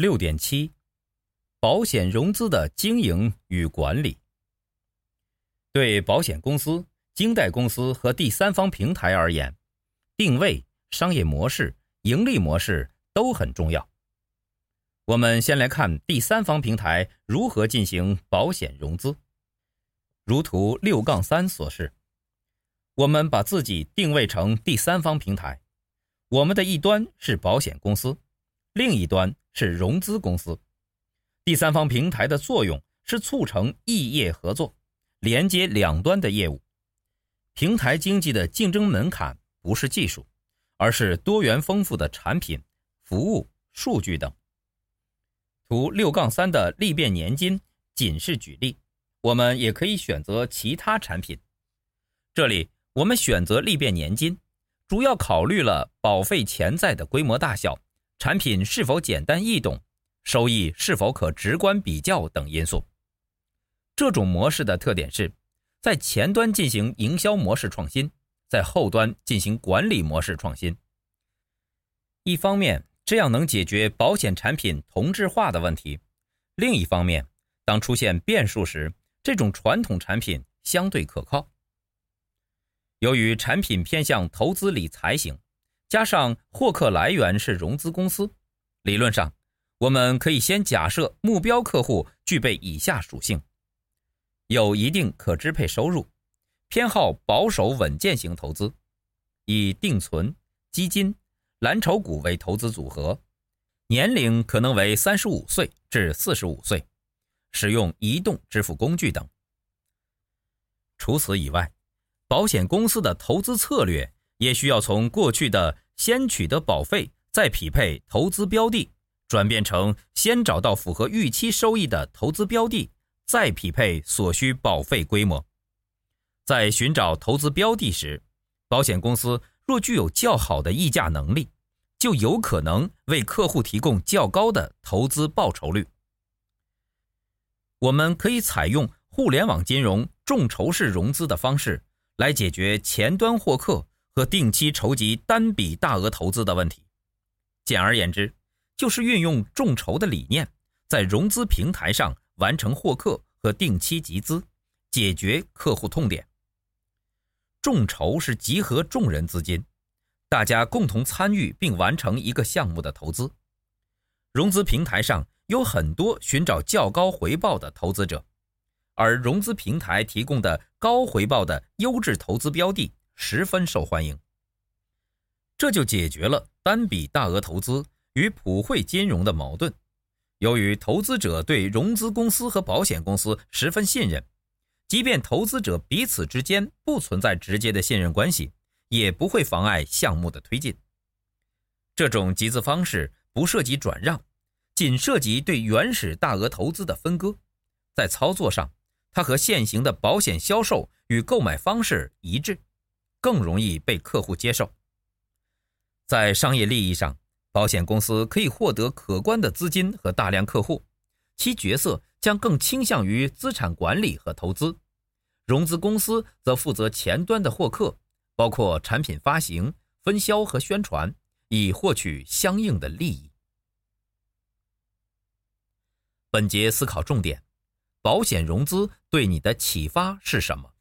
六点七，保险融资的经营与管理。对保险公司、经代公司和第三方平台而言，定位、商业模式、盈利模式都很重要。我们先来看第三方平台如何进行保险融资。如图六杠三所示，我们把自己定位成第三方平台，我们的一端是保险公司。另一端是融资公司，第三方平台的作用是促成异业合作，连接两端的业务。平台经济的竞争门槛不是技术，而是多元丰富的产品、服务、数据等。图六杠三的利变年金仅是举例，我们也可以选择其他产品。这里我们选择利变年金，主要考虑了保费潜在的规模大小。产品是否简单易懂，收益是否可直观比较等因素。这种模式的特点是，在前端进行营销模式创新，在后端进行管理模式创新。一方面，这样能解决保险产品同质化的问题；另一方面，当出现变数时，这种传统产品相对可靠。由于产品偏向投资理财型。加上获客来源是融资公司，理论上，我们可以先假设目标客户具备以下属性：有一定可支配收入，偏好保守稳健型投资，以定存、基金、蓝筹股为投资组合，年龄可能为三十五岁至四十五岁，使用移动支付工具等。除此以外，保险公司的投资策略。也需要从过去的先取得保费，再匹配投资标的，转变成先找到符合预期收益的投资标的，再匹配所需保费规模。在寻找投资标的时，保险公司若具有较好的议价能力，就有可能为客户提供较高的投资报酬率。我们可以采用互联网金融众筹式融资的方式来解决前端获客。和定期筹集单笔大额投资的问题，简而言之，就是运用众筹的理念，在融资平台上完成获客和定期集资，解决客户痛点。众筹是集合众人资金，大家共同参与并完成一个项目的投资。融资平台上有很多寻找较高回报的投资者，而融资平台提供的高回报的优质投资标的。十分受欢迎，这就解决了单笔大额投资与普惠金融的矛盾。由于投资者对融资公司和保险公司十分信任，即便投资者彼此之间不存在直接的信任关系，也不会妨碍项目的推进。这种集资方式不涉及转让，仅涉及对原始大额投资的分割。在操作上，它和现行的保险销售与购买方式一致。更容易被客户接受。在商业利益上，保险公司可以获得可观的资金和大量客户，其角色将更倾向于资产管理和投资。融资公司则负责前端的获客，包括产品发行、分销和宣传，以获取相应的利益。本节思考重点：保险融资对你的启发是什么？